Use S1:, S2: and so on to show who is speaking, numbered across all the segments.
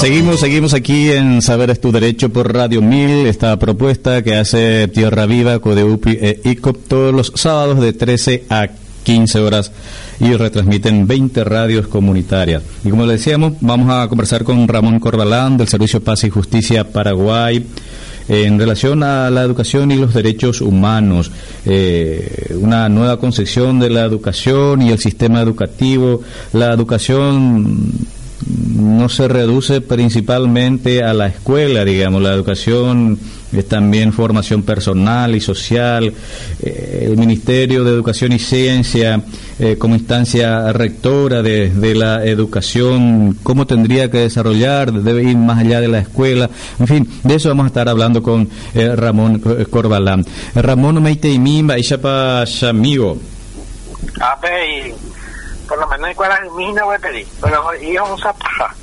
S1: Seguimos, seguimos aquí en Saber es tu derecho por Radio 1000, esta propuesta que hace Tierra Viva, Codeupi e ICOP todos los sábados de 13 a 15 horas y retransmiten 20 radios comunitarias. Y como le decíamos, vamos a conversar con Ramón Corbalán del Servicio Paz y Justicia Paraguay en relación a la educación y los derechos humanos, eh, una nueva concepción de la educación y el sistema educativo, la educación no se reduce principalmente a la escuela, digamos, la educación es también formación personal y social, eh, el Ministerio de Educación y Ciencia eh, como instancia rectora de, la educación, cómo tendría que desarrollar, debe ir más allá de la escuela, en fin, de eso vamos a estar hablando con eh, Ramón Corbalán. Ramón Meite y Mimba y Chapa Chamigo
S2: por lo menos cuál mina voy a pedir, pero íbamos a paja.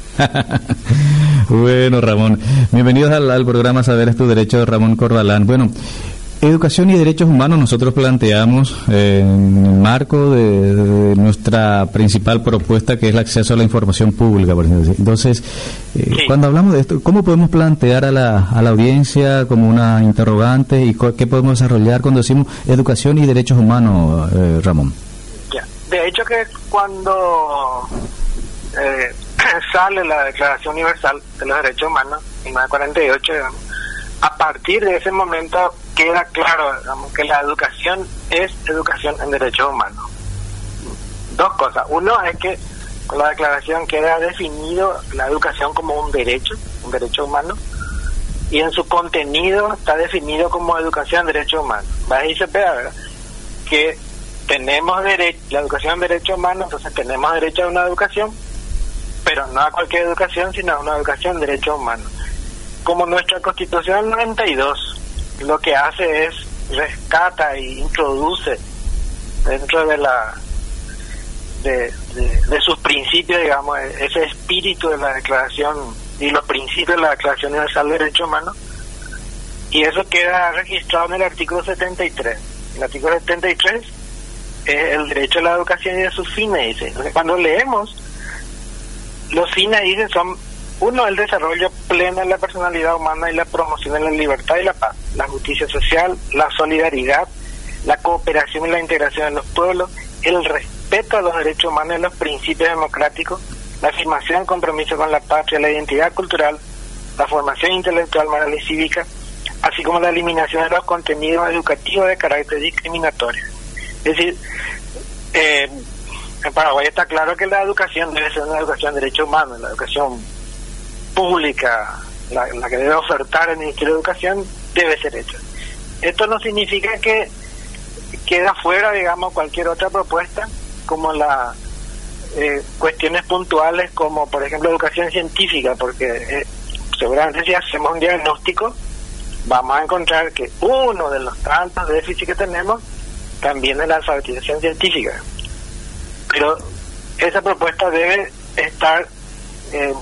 S1: bueno, Ramón, bienvenidos al, programa Saber es tu derecho, Ramón Corbalán. Bueno, Educación y derechos humanos nosotros planteamos eh, en el marco de, nuestra principal propuesta que es el acceso a la información pública. Por ejemplo. Entonces, eh, cuando hablamos de esto, ¿cómo podemos plantear a la, a la audiencia como una interrogante y qué podemos desarrollar cuando decimos educación y derechos humanos, eh, Ramón?
S2: De hecho que cuando eh, sale la Declaración Universal de los Derechos Humanos, en 1948, a partir de ese momento queda claro que la educación es educación en derechos humanos. Dos cosas. Uno es que con la declaración queda definido la educación como un derecho, un derecho humano, y en su contenido está definido como educación en derechos humanos. Ahí se ve que tenemos derecho, la educación en derechos humanos, entonces tenemos derecho a una educación, pero no a cualquier educación, sino a una educación en derechos humanos. Como nuestra Constitución 92 lo que hace es rescata e introduce dentro de la de, de, sus principios, digamos, ese espíritu de la declaración y los principios de la Declaración Universal de Derechos Humanos, y eso queda registrado en el artículo 73. El artículo 73 el derecho a la educación y de sus fines, dice. cuando leemos, los fines, dicen, son, uno, el desarrollo pleno de la personalidad humana y la promoción de la libertad y la paz, la justicia social, la solidaridad, la cooperación y la integración de los pueblos, el respeto a los derechos humanos y los principios democráticos, la afirmación compromiso con la patria, la identidad cultural, la formación intelectual, moral y cívica, así como la eliminación de los contenidos educativos de carácter discriminatorio. Es decir, eh, en Paraguay está claro que la educación debe ser una educación de derechos humanos, la educación pública, la, que debe ofertar el Ministerio de Educación, debe ser hecha. Esto no significa que queda fuera, digamos, cualquier otra propuesta, como las eh, cuestiones puntuales, como por ejemplo educación científica, porque eh, seguramente si hacemos un diagnóstico, vamos a encontrar que uno de los tantos déficits que tenemos también en la alfabetización científica. Pero esa propuesta debe estar eh,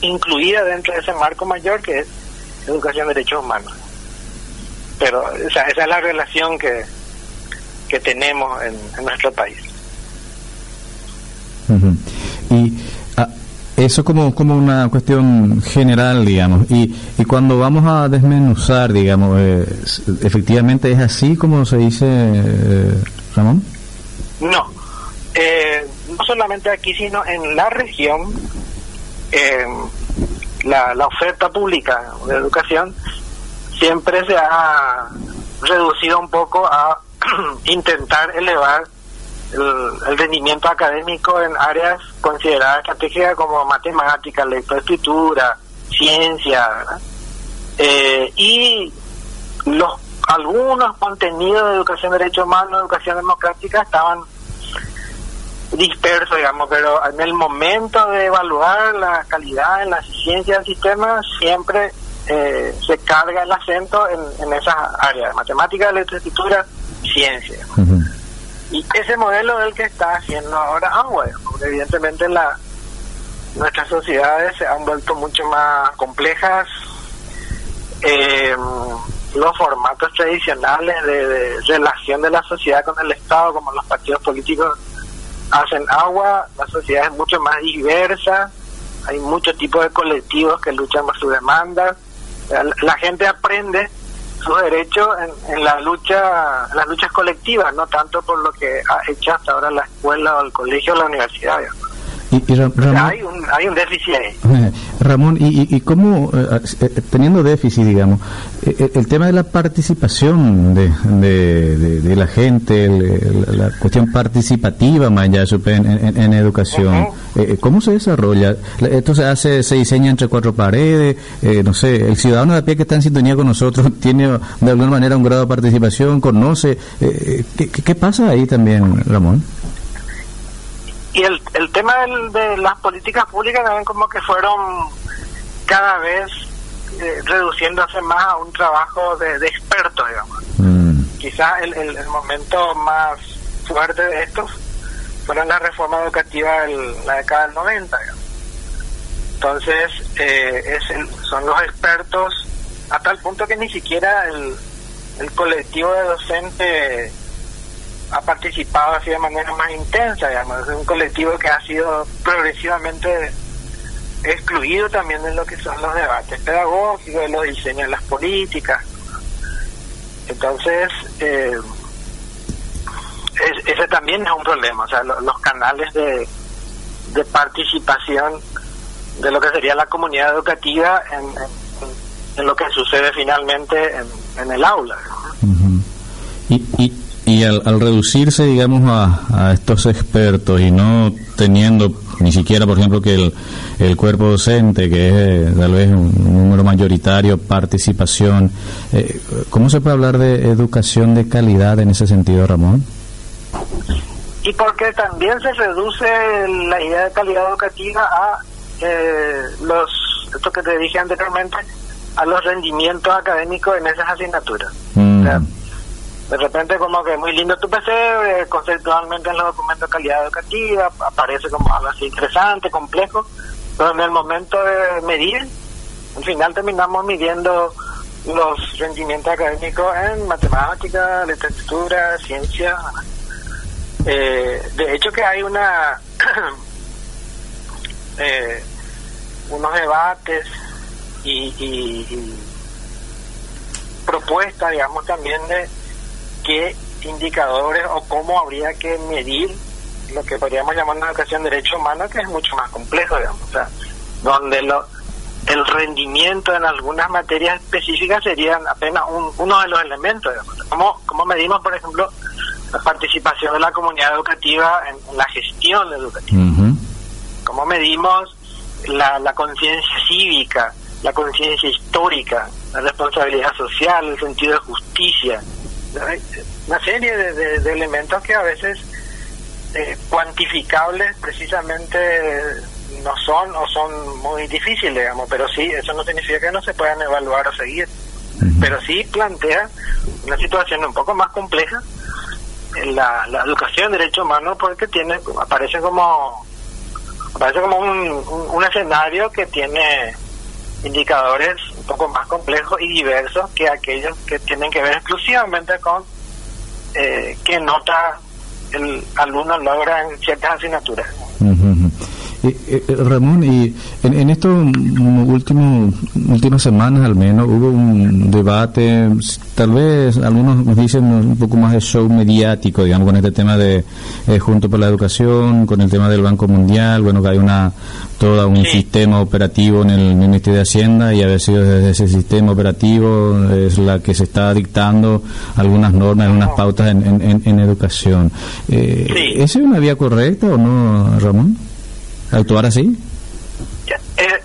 S2: incluida dentro de ese marco mayor que es educación de derechos humanos. Pero esa, esa es la relación que, que tenemos en, nuestro país.
S1: Y eso como, como una cuestión general, digamos. Y, y cuando vamos a desmenuzar, digamos, eh, ¿efectivamente es así como se dice, eh, Ramón?
S2: No. Eh, no solamente aquí, sino en la región, la, la oferta pública de educación siempre se ha reducido un poco a intentar elevar el, rendimiento académico en áreas consideradas estratégicas como matemática, lectoescritura, ciencia, eh, y los algunos contenidos de educación de derechos humanos, educación democrática estaban dispersos, digamos, pero en el momento de evaluar la calidad en la ciencia del sistema siempre eh, se carga el acento en, en esas áreas, matemática, letra, escritura, ciencia. Y ese modelo es el que está haciendo ahora agua, porque evidentemente la nuestras sociedades se han vuelto mucho más complejas. Eh, los formatos tradicionales de, relación de la sociedad con el Estado, como los partidos políticos, hacen agua, la sociedad es mucho más diversa, hay muchos tipos de colectivos que luchan por sus demandas, la, gente aprende sus derechos en, la lucha, las luchas colectivas, no tanto por lo que ha hecho hasta ahora la escuela o el colegio o la universidad.
S1: Y, Ramón,
S2: hay, un, hay un déficit ahí.
S1: Ramón, ¿y, y cómo, eh, eh, teniendo déficit, digamos, eh, el, tema de la participación de, de, la gente, la cuestión participativa, en, en, educación, ¿cómo se desarrolla? ¿Esto se hace, se diseña entre cuatro paredes? no sé, el ciudadano de a pie que está en sintonía con nosotros tiene de alguna manera un grado de participación, conoce. ¿qué, ¿Qué pasa ahí también, Ramón?
S2: Y el, el tema de las políticas públicas también como que fueron cada vez eh, reduciéndose más a un trabajo de, de expertos, digamos. Mm. Quizás el, el, momento más fuerte de estos fueron la reforma educativa de la década del 90. Entonces, eh, es son los expertos a tal punto que ni siquiera el, el colectivo de docentes ha participado así de manera más intensa, digamos, es un colectivo que ha sido progresivamente excluido también de lo que son los debates pedagógicos, de los diseños de las políticas. Entonces, eh, ese también es un problema, o sea, los canales de, de participación de lo que sería la comunidad educativa en, en, lo que sucede finalmente en, el aula.
S1: y y al, reducirse, digamos, a, estos expertos y no teniendo ni siquiera, por ejemplo, que el, el cuerpo docente, que es eh, tal vez un, número mayoritario, participación, eh, ¿cómo se puede hablar de educación de calidad en ese sentido, Ramón?
S2: Y porque también se reduce la idea de calidad educativa a eh, los, esto que te dije anteriormente, a los rendimientos académicos en esas asignaturas. Mm de repente como que muy lindo tu PC, eh, conceptualmente en los documentos de calidad educativa, aparece como algo así interesante, complejo, pero en el momento de medir, al final terminamos midiendo los rendimientos académicos en matemática, literatura, ciencia. Eh, de hecho que hay una eh, unos debates y, y, y propuestas, digamos, también de qué indicadores o cómo habría que medir lo que podríamos llamar una educación de derechos humanos, que es mucho más complejo, digamos, o sea, donde lo, el rendimiento en algunas materias específicas serían apenas uno de los elementos, digamos. ¿Cómo, ¿Cómo medimos, por ejemplo, la participación de la comunidad educativa en, la gestión educativa? ¿Cómo medimos la, la conciencia cívica, la conciencia histórica, la responsabilidad social, el sentido de justicia? Una serie de, elementos que a veces eh, cuantificables precisamente no son o son muy difíciles, digamos, pero sí, eso no significa que no se puedan evaluar o seguir, pero sí plantea una situación un poco más compleja. En la, la educación de derechos humanos porque tiene aparece como aparece como un, un escenario que tiene indicadores un poco más complejos y diversos que aquellos que tienen que ver exclusivamente con eh, qué nota el alumno logra en ciertas asignaturas.
S1: Eh, eh, Ramón, y en, en estos últimos últimas semanas al menos hubo un debate, tal vez algunos nos dicen un poco más de show mediático, digamos, con este tema de eh, Junto por la Educación, con el tema del Banco Mundial, bueno, que hay una todo un sistema operativo en el Ministerio de Hacienda y a veces desde ese sistema operativo es la que se está dictando algunas normas, algunas pautas en, en, educación. Eh, ¿Esa es una vía correcta o no, Ramón? Actuar así?
S2: Eh,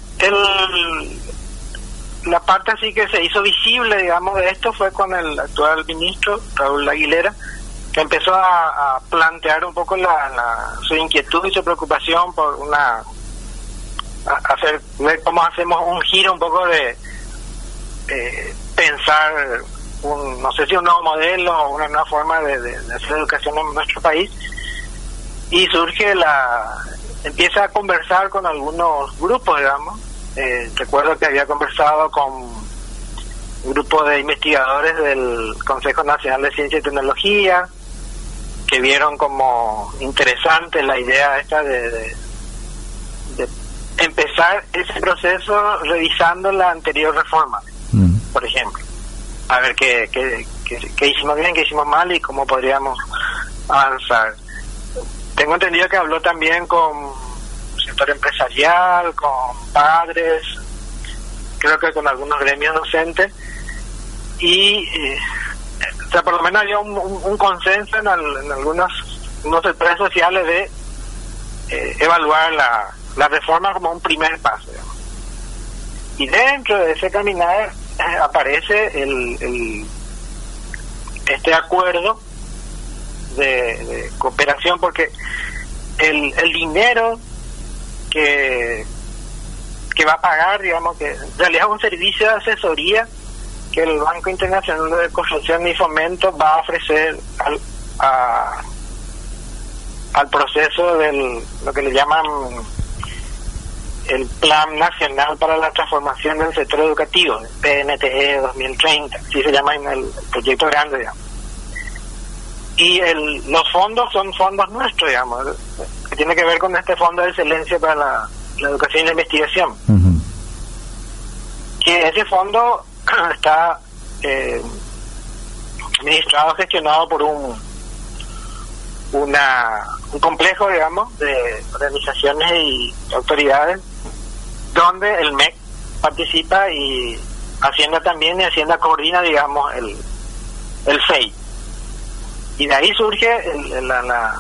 S2: la parte así que se hizo visible, digamos, de esto fue con el actual ministro, Raúl Aguilera, que empezó a, plantear un poco la, su inquietud y su preocupación por una hacer ver cómo hacemos un giro un poco de pensar un no sé si un nuevo modelo o una nueva forma de, hacer educación en nuestro país y surge la empieza a conversar con algunos grupos digamos eh, recuerdo que había conversado con un grupo de investigadores del Consejo Nacional de Ciencia y Tecnología que vieron como interesante la idea esta de, empezar ese proceso revisando la anterior reforma, mm. por ejemplo. A ver qué, qué, qué, hicimos bien, qué hicimos mal y cómo podríamos avanzar. Tengo entendido que habló también con el sector empresarial, con padres, creo que con algunos gremios docentes y eh, o sea, por lo menos había un, consenso en, algunos unos sectores sociales de eh, evaluar la, la reforma como un primer paso. Y dentro de ese caminar eh, aparece el, este acuerdo de, cooperación porque el, el dinero que, que va a pagar, digamos, que en realidad es un servicio de asesoría que el Banco Internacional de Construcción y Fomento va a ofrecer al, al proceso del lo que le llaman el Plan Nacional para la Transformación del Sector Educativo, PNTE 2030, así se llama en el proyecto grande, digamos. Y el, los fondos son fondos nuestros, digamos, que tiene que ver con este Fondo de Excelencia para la, Educación y la Investigación. Que ese fondo está eh, administrado, gestionado por un una un complejo, digamos, de organizaciones y autoridades, donde el MEC participa y Hacienda también, y Hacienda coordina, digamos, el, el FEI. Y de ahí surge la,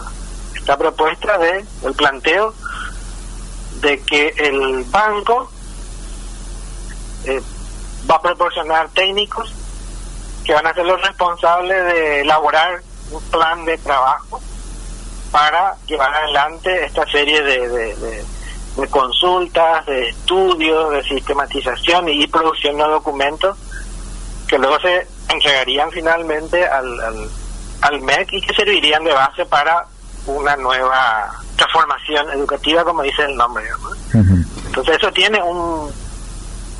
S2: esta propuesta de el planteo de que el banco eh, va a proporcionar técnicos que van a ser los responsables de elaborar un plan de trabajo para llevar adelante esta serie de, de, consultas, de estudios, de sistematización y producción de documentos que luego se entregarían finalmente al, al, al MEC y que servirían de base para una nueva transformación educativa, como dice el nombre. Entonces eso tiene un,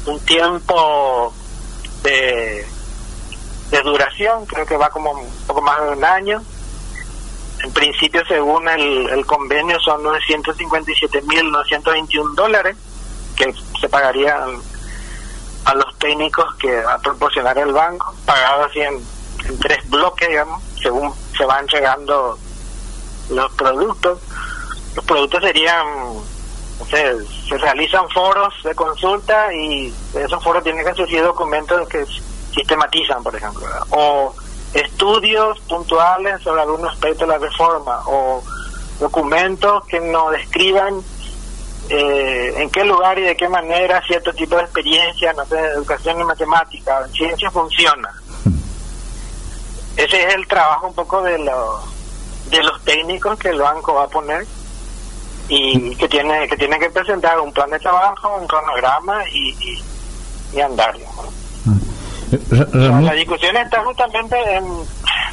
S2: un tiempo de, de duración, creo que va como un poco más de un año. En principio, según el, el convenio, son 957.921 dólares que se pagarían a los técnicos que va a proporcionar el banco, pagados así en, en tres bloques, digamos, según se van entregando los productos. Los productos serían se realizan foros de consulta y esos foros tienen que surgir documentos que sistematizan, por ejemplo, o estudios puntuales sobre algún aspecto de la reforma, o documentos que nos describan eh, en qué lugar y de qué manera cierto tipo de experiencia, no sé, educación y matemática, en ciencia funciona. Ese es el trabajo un poco de, los de los técnicos que el banco va a poner y que tiene que tiene que presentar un plan de trabajo, un cronograma y, y, andar. La discusión está justamente en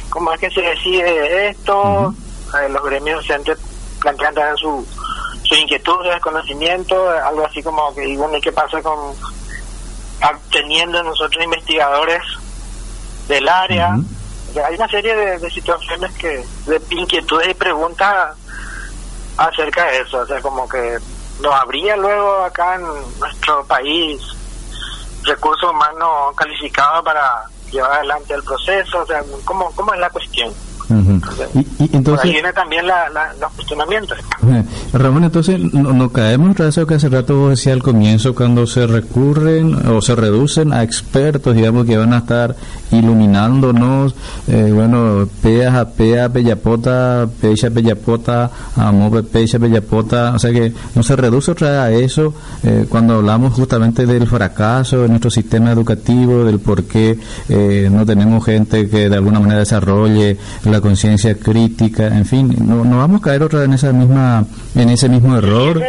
S2: cómo es que se decide esto, eh, los gremios docentes plantean también su, su inquietud, su desconocimiento, algo así como que, y bueno, ¿y qué pasa con teniendo nosotros investigadores del área? Hay una serie de, situaciones que, de inquietudes y preguntas acerca de eso, o sea, como que no habría luego acá en nuestro país recursos humanos calificados para llevar adelante el proceso, o sea, ¿cómo, cómo es la cuestión? Y, entonces, ahí viene también la, los cuestionamientos.
S1: Ramón, entonces, ¿no, caemos en eso que hace rato vos decías al comienzo, cuando se recurren o se reducen a expertos, digamos, que van a estar iluminándonos, eh, bueno, peas a pea, bellapota, pecha bellapota, amor pecha bellapota, o sea que no se reduce otra vez a eso eh, cuando hablamos justamente del fracaso de nuestro sistema educativo, del por qué eh, no tenemos gente que de alguna manera desarrolle la conciencia crítica, en fin, no, no vamos a caer otra en esa misma, en ese mismo error.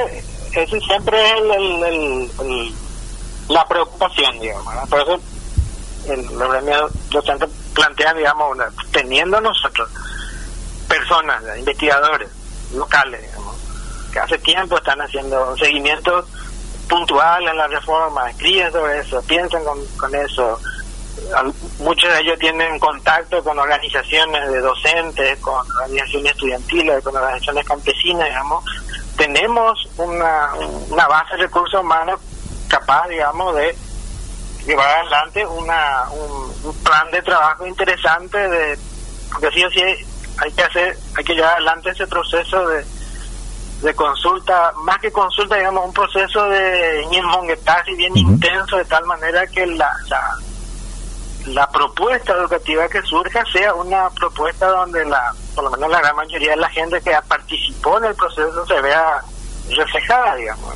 S2: Ese, siempre es el, la preocupación, digamos, por eso el, los docentes plantean, digamos, teniendo nosotros personas, investigadores locales, que hace tiempo están haciendo seguimiento puntual en la reforma, escriben sobre eso, piensan con, con eso. Muchos de ellos tienen contacto con organizaciones de docentes, con organizaciones estudiantiles, con organizaciones campesinas, digamos. Tenemos una, una base de recursos humanos capaz, digamos, de llevar adelante una, un, plan de trabajo interesante de porque sí o sí hay que hacer hay que llevar adelante ese proceso de, de consulta más que consulta digamos un proceso de y bien intenso de tal manera que la, la la propuesta educativa que surja sea una propuesta donde la por lo menos la gran mayoría de la gente que participó en el proceso se vea reflejada digamos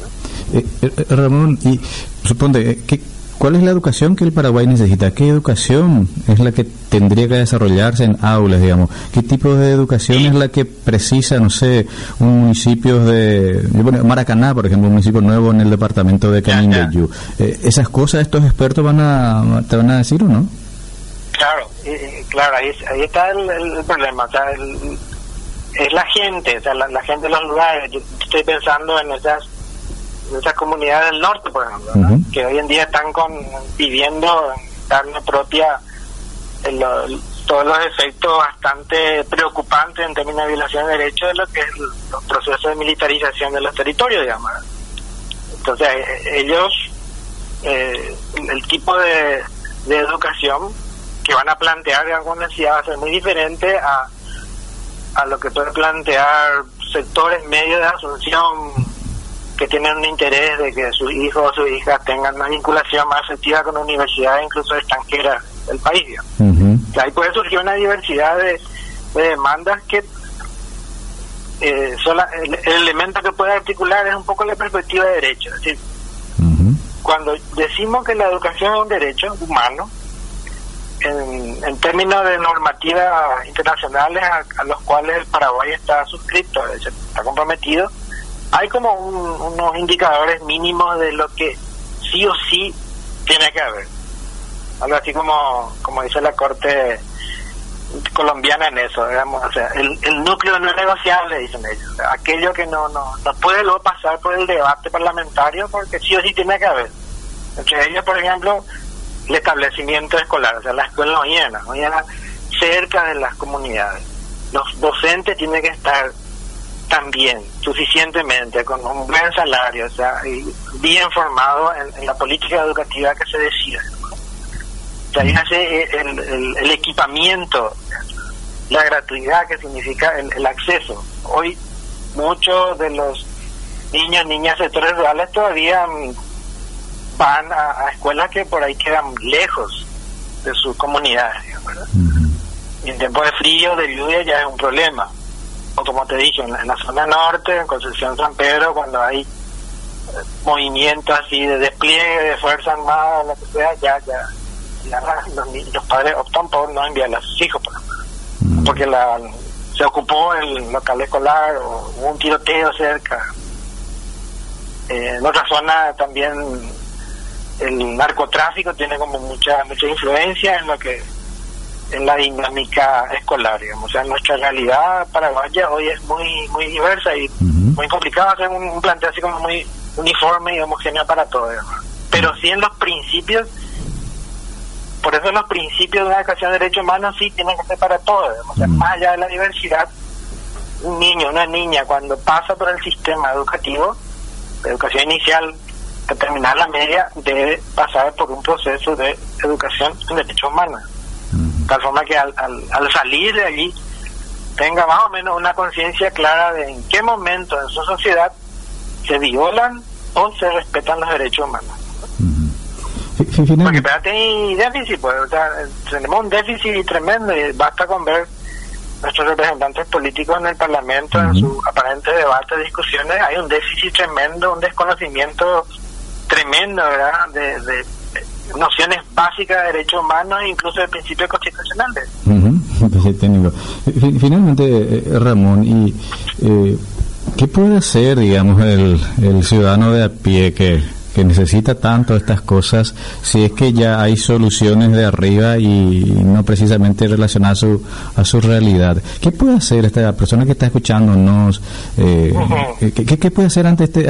S1: eh, eh, Ramón y supone que ¿Cuál es la educación que el Paraguay necesita? ¿Qué educación es la que tendría que desarrollarse en aulas, digamos? ¿Qué tipo de educación es la que precisa, no sé, un municipio de... Maracaná, por ejemplo, un municipio nuevo en el departamento de Canindeyú. Eh, ¿Esas cosas estos expertos van a, te van a decir o no?
S2: Claro, claro, ahí, está el, problema. O sea, es la gente, o sea, la, la gente de los lugares. Yo estoy pensando en esas esas comunidades del norte, por ejemplo, que hoy en día están con, viviendo en carne propia todos los efectos bastante preocupantes en términos de violación de derechos de lo que es el, proceso de militarización de los territorios, digamos. Entonces, eh, ellos, eh, el tipo de, de educación que van a plantear en alguna necesidad va a ser muy diferente a, a lo que puede plantear sectores medios de Asunción que tienen un interés de que sus hijos o sus hijas tengan una vinculación más efectiva con universidades incluso extranjeras del país. ahí puede surgir una diversidad de, demandas que eh, el, elemento que puede articular es un poco la perspectiva de derecho. Es decir, cuando decimos que la educación es un derecho humano, en, en términos de normativas internacionales a, los cuales el Paraguay está suscrito, está comprometido, hay como unos indicadores mínimos de lo que sí o sí tiene que haber. Algo así como, como dice la Corte colombiana en eso, digamos, o sea, el, el núcleo no es negociable, dicen ellos. aquello que no, no, no puede luego pasar por el debate parlamentario porque sí o sí tiene que haber. Entre ellos, por ejemplo, el establecimiento escolar, o sea, la escuela no llena, no llena cerca de las comunidades. Los docentes tienen que estar también suficientemente, con un buen salario, o sea, y bien formado en, la política educativa que se decida. O sea, hace el, el, equipamiento, la gratuidad que significa el, acceso. Hoy muchos de los niños, niñas de sectores rurales todavía van a, escuelas que por ahí quedan lejos de sus comunidades. Y en tiempo de frío, de lluvia ya es un problema como te dije, en, la zona norte, en Concepción San Pedro, cuando hay eh, movimientos así de despliegue de fuerza armada, lo que sea, ya, ya, los, padres optan por no enviar a sus hijos, mm. porque la, se ocupó el local escolar o hubo un tiroteo cerca. Eh, en otra zona también el narcotráfico tiene como mucha mucha influencia en lo que en la dinámica escolar, digamos. O sea, nuestra realidad paraguaya hoy es muy muy diversa y muy complicado hacer un, planteo así como muy uniforme y homogéneo para todos. Pero sí en los principios, por eso los principios de una educación de derechos humanos sí tienen que ser para todos. O sea, más allá de la diversidad, un niño, una niña, cuando pasa por el sistema educativo, de educación inicial, que terminar la media, debe pasar por un proceso de educación en derechos humanos tal forma que al, al, salir de allí tenga más o menos una conciencia clara de en qué momento en su sociedad se violan o se respetan los derechos humanos. Porque espérate, hay déficit, pues, tenemos un déficit tremendo y basta con ver nuestros representantes políticos en el Parlamento, en su aparente debate, discusiones, hay un déficit tremendo, un desconocimiento tremendo, ¿verdad?, de, nociones básicas de derechos humanos e incluso de principios constitucionales.
S1: Finalmente, eh, Ramón, ¿y eh, qué puede hacer, digamos, el, el ciudadano de a pie que que necesita tanto estas cosas si es que ya hay soluciones de arriba y no precisamente relacionadas a su, a su realidad. ¿Qué puede hacer esta persona que está escuchándonos? Eh, ¿qué, ¿qué, puede hacer ante este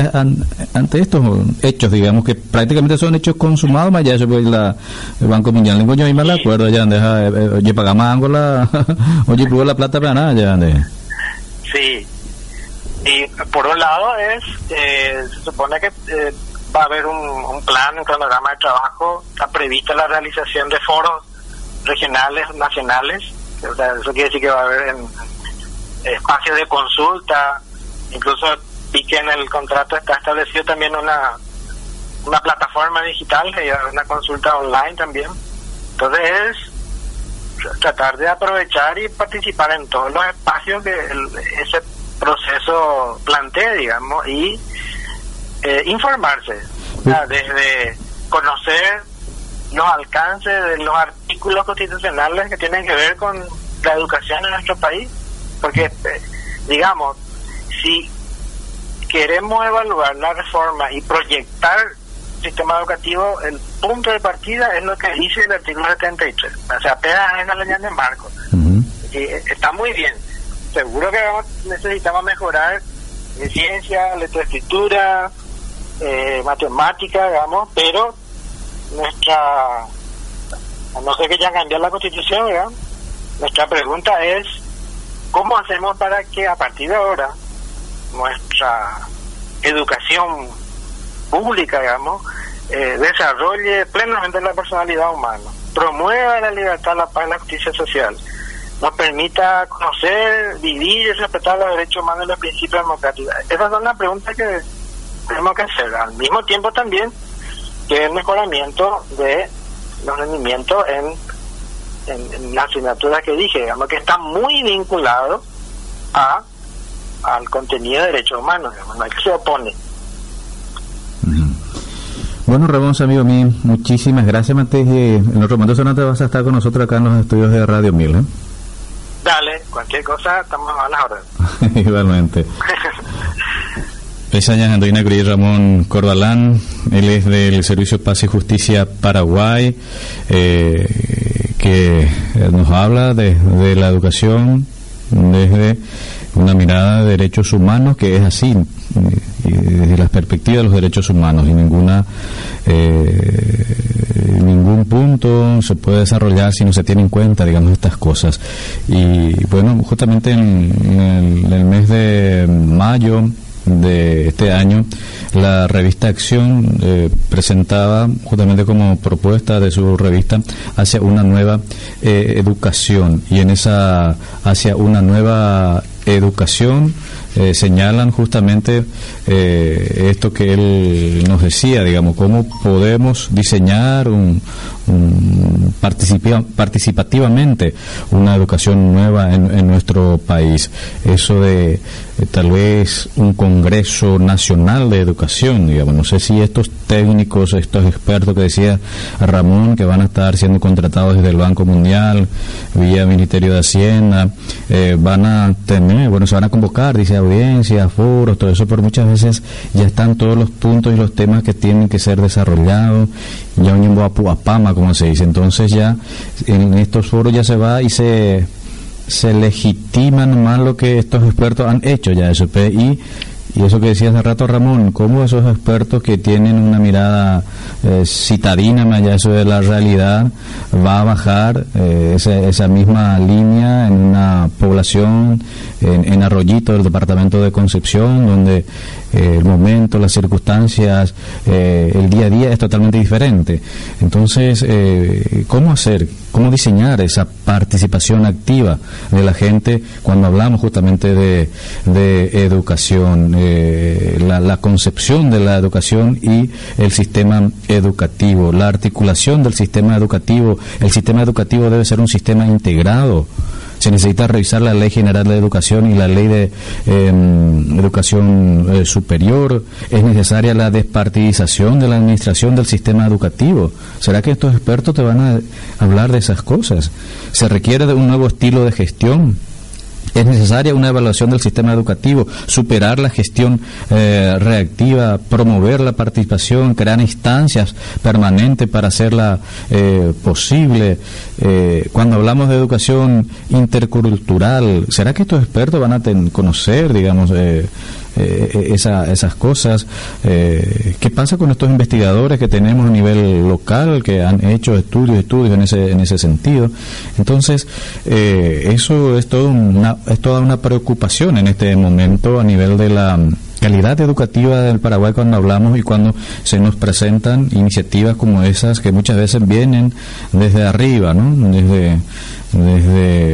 S1: ante estos hechos, digamos, que prácticamente son hechos consumados? Más ya puede la, el Banco Mundial. Yo me acuerdo, ya deja, eh, oye, pagamos la, oye, pudo la plata para nada, ya
S2: Sí. Y por un lado es, eh, se supone que eh, va a haber un, plan, un cronograma de trabajo, está prevista la realización de foros regionales, nacionales, eso quiere decir que va a haber en, espacios de consulta, incluso vi que en el contrato está establecido también una una plataforma digital, una consulta online también. Entonces es tratar de aprovechar y participar en todos los espacios que ese proceso plantea, digamos, y eh, informarse, desde conocer los alcances de los artículos constitucionales que tienen que ver con la educación en nuestro país, porque, eh, digamos, si queremos evaluar la reforma y proyectar el sistema educativo, el punto de partida es lo que dice el artículo 73, o sea, apenas en la línea de marco. y eh, está muy bien. Seguro que necesitamos mejorar en ciencia, escritura eh, matemática, digamos, pero nuestra, a no ser que ya cambiar la constitución, nuestra pregunta es, ¿cómo hacemos para que a partir de ahora nuestra educación pública, digamos, eh, desarrolle plenamente la personalidad humana, promueva la libertad, la paz y la justicia social, nos permita conocer, vivir y respetar los derechos humanos y los principios democráticos? Esas son las preguntas que tenemos que hacer. Al mismo tiempo también que el mejoramiento de los rendimientos en, en, la asignatura que dije, digamos que está muy vinculado a al contenido de derechos humanos, digamos, no se opone.
S1: Bueno, Ramón, amigo mío, muchísimas gracias, Matej. En otro momento te vas a estar con nosotros acá en los estudios de Radio Mil. ¿eh?
S2: Dale, cualquier cosa, estamos a la hora.
S1: Igualmente. Pesaña Andoina Cruz Ramón Cordalán, él es del Servicio Paz y Justicia Paraguay, eh, que nos habla de, la educación desde una mirada de derechos humanos que es así, eh, desde la perspectiva de los derechos humanos y ninguna eh, ningún punto se puede desarrollar si no se tiene en cuenta digamos estas cosas. Y bueno justamente en el mes de mayo de este año, la revista Acción eh, presentaba justamente como propuesta de su revista hacia una nueva eh, educación y en esa hacia una nueva educación eh, señalan justamente esto que él nos decía, digamos, cómo podemos diseñar un, participativamente una educación nueva en, en nuestro país. Eso de tal vez un Congreso Nacional de Educación, digamos. No sé si estos técnicos, estos expertos que decía Ramón, que van a estar siendo contratados desde el Banco Mundial, vía Ministerio de Hacienda, eh, van a tener, bueno, se van a convocar, dice audiencias, foros, todo eso, pero muchas veces ya están todos los puntos y los temas que tienen que ser desarrollados, ya un a Pama, como se dice. Entonces ya en estos foros ya se va y se se legitiman más lo que estos expertos han hecho ya eso y y eso que decía hace rato Ramón, cómo esos expertos que tienen una mirada eh, citadina más allá de la realidad va a bajar eh, esa, esa, misma línea en una población en, en, Arroyito del departamento de Concepción, donde eh, el momento, las circunstancias, el día a día es totalmente diferente. Entonces, ¿cómo hacer cómo diseñar esa participación activa de la gente cuando hablamos justamente de, de educación, eh, la, la, concepción de la educación y el sistema educativo, la articulación del sistema educativo. El sistema educativo debe ser un sistema integrado se necesita revisar la Ley General de Educación y la Ley de em, Educación eh, Superior. Es necesaria la despartidización de la administración del sistema educativo. ¿Será que estos expertos te van a hablar de esas cosas? Se requiere de un nuevo estilo de gestión es necesaria una evaluación del sistema educativo, superar la gestión eh, reactiva, promover la participación, crear instancias permanentes para hacerla eh, posible. Eh, cuando hablamos de educación intercultural, ¿será que estos expertos van a conocer, digamos, eh, esa, esas cosas. Eh, ¿Qué pasa con estos investigadores que tenemos a nivel local, que han hecho estudios, estudios en ese, en ese sentido? Entonces, eh, eso es, todo es toda una preocupación en este momento a nivel de la calidad educativa del Paraguay cuando hablamos y cuando se nos presentan iniciativas como esas que muchas veces vienen desde arriba, ¿no? Desde, desde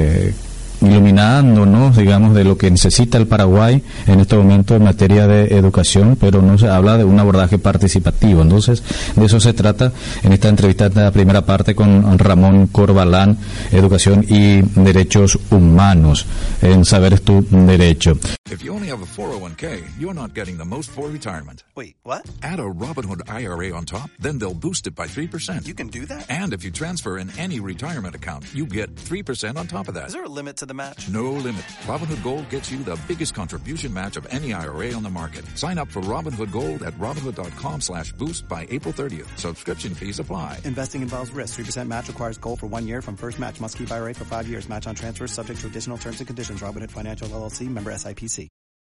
S1: iluminándonos, digamos, de lo que necesita el Paraguay en este momento en materia de educación, pero no se habla de un abordaje participativo. Entonces, de eso se trata en esta entrevista, en la primera parte con Ramón Corbalán, Educación y Derechos Humanos, en Saber es tu Derecho. If you only have a 401k, you're not getting the most for retirement.
S3: Wait, what?
S1: Add a Robinhood IRA on top, then they'll boost it by 3%.
S3: You can do that?
S1: And if you transfer in any retirement account, you get 3% on top of that.
S3: Is there a limit to the match?
S1: No limit. Robinhood Gold gets you the biggest contribution match of any IRA on the market. Sign up for Robinhood Gold at Robinhood.com slash boost by April 30th. Subscription fees apply.
S3: Investing involves risk. 3% match requires gold for one year from first match. Must keep IRA for five years. Match on transfers subject to additional terms and conditions. Robinhood Financial LLC member SIPC.